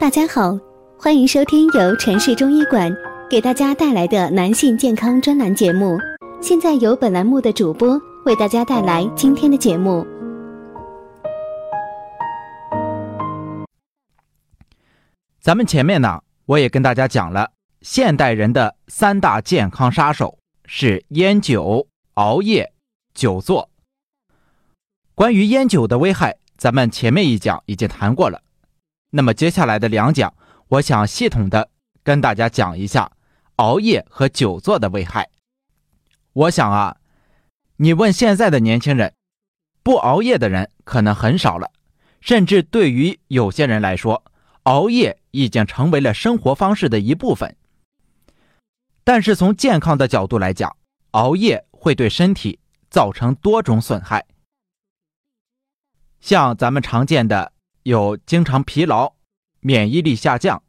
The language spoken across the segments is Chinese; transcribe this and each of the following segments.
大家好，欢迎收听由城市中医馆给大家带来的男性健康专栏节目。现在由本栏目的主播为大家带来今天的节目。咱们前面呢，我也跟大家讲了，现代人的三大健康杀手是烟酒、熬夜、久坐。关于烟酒的危害，咱们前面一讲已经谈过了。那么接下来的两讲，我想系统的跟大家讲一下熬夜和久坐的危害。我想啊，你问现在的年轻人，不熬夜的人可能很少了，甚至对于有些人来说，熬夜已经成为了生活方式的一部分。但是从健康的角度来讲，熬夜会对身体造成多种损害，像咱们常见的。有经常疲劳、免疫力下降。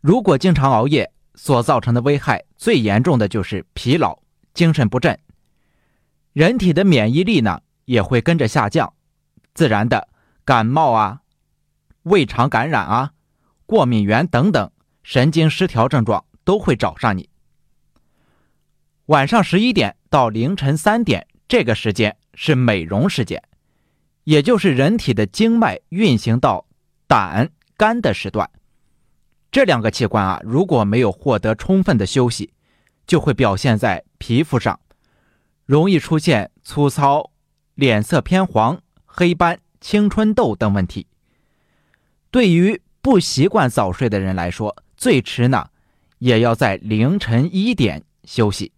如果经常熬夜所造成的危害，最严重的就是疲劳、精神不振。人体的免疫力呢也会跟着下降，自然的感冒啊、胃肠感染啊、过敏源等等神经失调症状都会找上你。晚上十一点到凌晨三点这个时间是美容时间。也就是人体的经脉运行到胆、肝的时段，这两个器官啊，如果没有获得充分的休息，就会表现在皮肤上，容易出现粗糙、脸色偏黄、黑斑、青春痘等问题。对于不习惯早睡的人来说，最迟呢，也要在凌晨一点休息，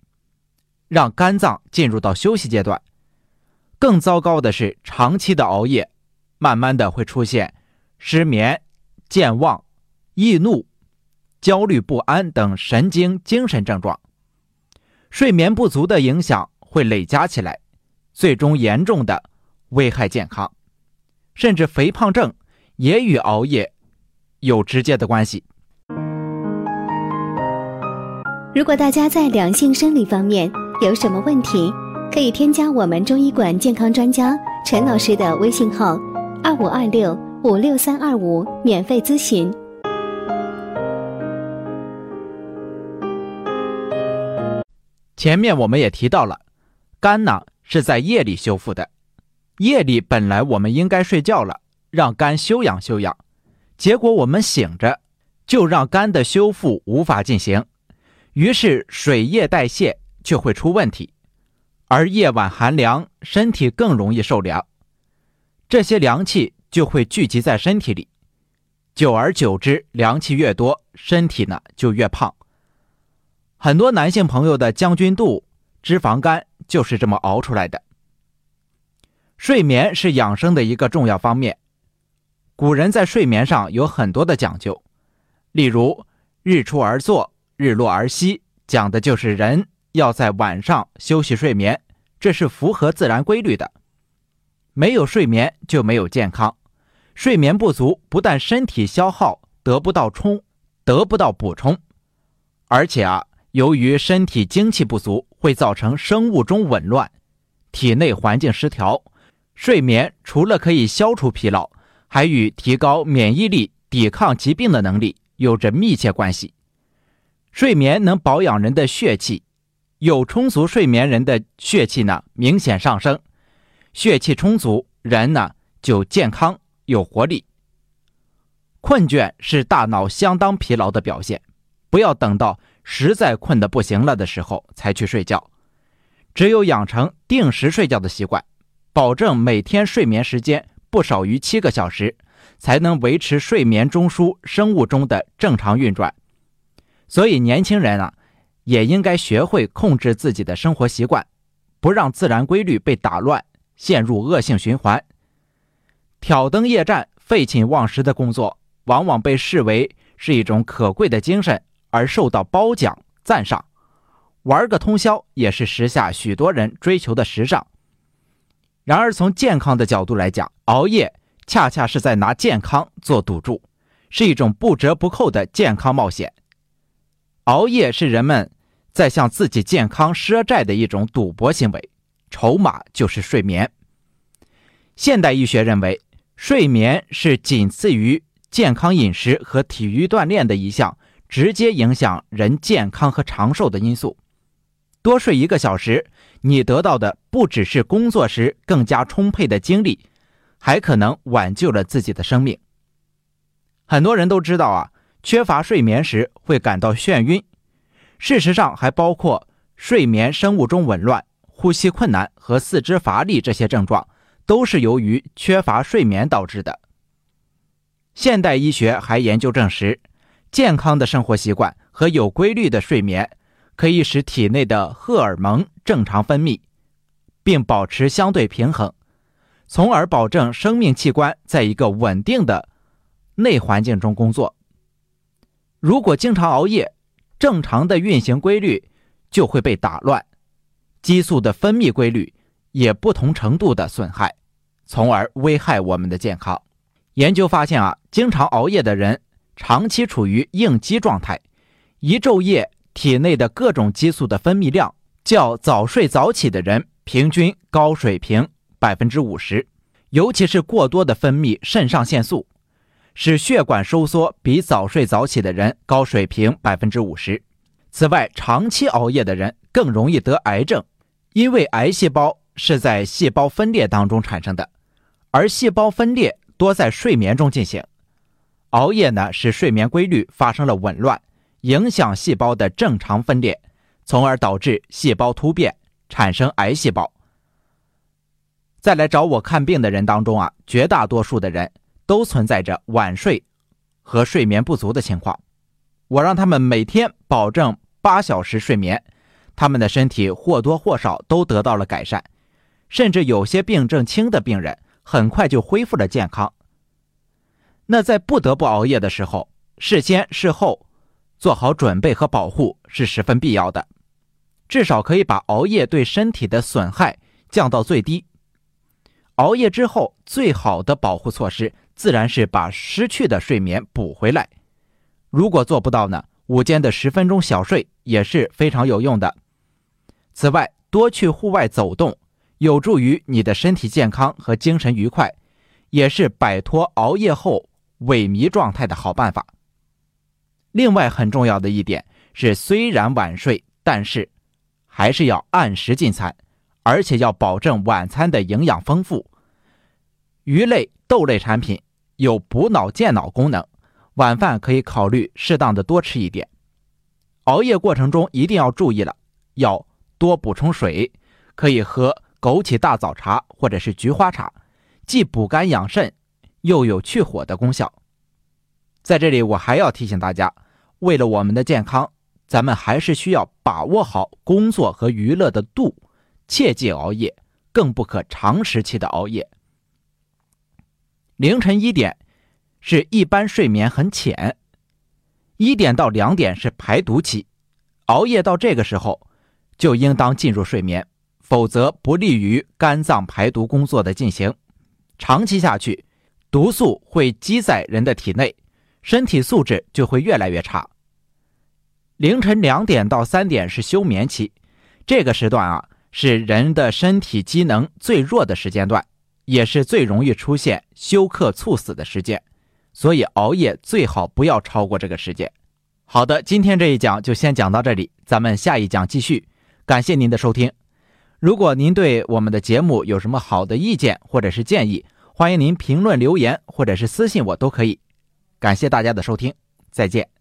让肝脏进入到休息阶段。更糟糕的是，长期的熬夜，慢慢的会出现失眠、健忘、易怒、焦虑不安等神经精神症状。睡眠不足的影响会累加起来，最终严重的危害健康，甚至肥胖症也与熬夜有直接的关系。如果大家在两性生理方面有什么问题，可以添加我们中医馆健康专家陈老师的微信号：二五二六五六三二五，免费咨询。前面我们也提到了，肝呢是在夜里修复的，夜里本来我们应该睡觉了，让肝休养休养，结果我们醒着，就让肝的修复无法进行，于是水液代谢就会出问题。而夜晚寒凉，身体更容易受凉，这些凉气就会聚集在身体里，久而久之，凉气越多，身体呢就越胖。很多男性朋友的将军肚、脂肪肝就是这么熬出来的。睡眠是养生的一个重要方面，古人在睡眠上有很多的讲究，例如“日出而作，日落而息”，讲的就是人。要在晚上休息睡眠，这是符合自然规律的。没有睡眠就没有健康，睡眠不足不但身体消耗得不到充，得不到补充，而且啊，由于身体精气不足，会造成生物钟紊乱，体内环境失调。睡眠除了可以消除疲劳，还与提高免疫力、抵抗疾病的能力有着密切关系。睡眠能保养人的血气。有充足睡眠人的血气呢明显上升，血气充足，人呢就健康有活力。困倦是大脑相当疲劳的表现，不要等到实在困得不行了的时候才去睡觉。只有养成定时睡觉的习惯，保证每天睡眠时间不少于七个小时，才能维持睡眠中枢生物钟的正常运转。所以年轻人啊。也应该学会控制自己的生活习惯，不让自然规律被打乱，陷入恶性循环。挑灯夜战、废寝忘食的工作，往往被视为是一种可贵的精神，而受到褒奖赞赏。玩个通宵也是时下许多人追求的时尚。然而，从健康的角度来讲，熬夜恰恰是在拿健康做赌注，是一种不折不扣的健康冒险。熬夜是人们。在向自己健康赊债的一种赌博行为，筹码就是睡眠。现代医学认为，睡眠是仅次于健康饮食和体育锻炼的一项直接影响人健康和长寿的因素。多睡一个小时，你得到的不只是工作时更加充沛的精力，还可能挽救了自己的生命。很多人都知道啊，缺乏睡眠时会感到眩晕，事实上还包括睡眠生物钟紊乱、呼吸困难和四肢乏力这些症状，都是由于缺乏睡眠导致的。现代医学还研究证实，健康的生活习惯和有规律的睡眠。可以使体内的荷尔蒙正常分泌，并保持相对平衡，从而保证生命器官在一个稳定的内环境中工作。如果经常熬夜，正常的运行规律就会被打乱，激素的分泌规律也不同程度的损害，从而危害我们的健康。研究发现啊，经常熬夜的人长期处于应激状态，一昼夜。体内的各种激素的分泌量较早睡早起的人平均高水平百分之五十，尤其是过多的分泌肾上腺素，使血管收缩比早睡早起的人高水平百分之五十。此外，长期熬夜的人更容易得癌症，因为癌细胞是在细胞分裂当中产生的，而细胞分裂多在睡眠中进行。熬夜呢，使睡眠规律发生了紊乱。影响细胞的正常分裂，从而导致细胞突变，产生癌细胞。在来找我看病的人当中啊，绝大多数的人都存在着晚睡和睡眠不足的情况。我让他们每天保证八小时睡眠，他们的身体或多或少都得到了改善，甚至有些病症轻的病人很快就恢复了健康。那在不得不熬夜的时候，事先事后。做好准备和保护是十分必要的，至少可以把熬夜对身体的损害降到最低。熬夜之后，最好的保护措施自然是把失去的睡眠补回来。如果做不到呢，午间的十分钟小睡也是非常有用的。此外，多去户外走动，有助于你的身体健康和精神愉快，也是摆脱熬夜后萎靡状态的好办法。另外很重要的一点是，虽然晚睡，但是还是要按时进餐，而且要保证晚餐的营养丰富。鱼类、豆类产品有补脑健脑功能，晚饭可以考虑适当的多吃一点。熬夜过程中一定要注意了，要多补充水，可以喝枸杞大枣茶或者是菊花茶，既补肝养肾，又有去火的功效。在这里，我还要提醒大家。为了我们的健康，咱们还是需要把握好工作和娱乐的度，切忌熬夜，更不可长时期的熬夜。凌晨一点是一般睡眠很浅，一点到两点是排毒期，熬夜到这个时候就应当进入睡眠，否则不利于肝脏排毒工作的进行，长期下去，毒素会积在人的体内。身体素质就会越来越差。凌晨两点到三点是休眠期，这个时段啊是人的身体机能最弱的时间段，也是最容易出现休克猝死的时间，所以熬夜最好不要超过这个时间。好的，今天这一讲就先讲到这里，咱们下一讲继续。感谢您的收听。如果您对我们的节目有什么好的意见或者是建议，欢迎您评论留言或者是私信我都可以。感谢大家的收听，再见。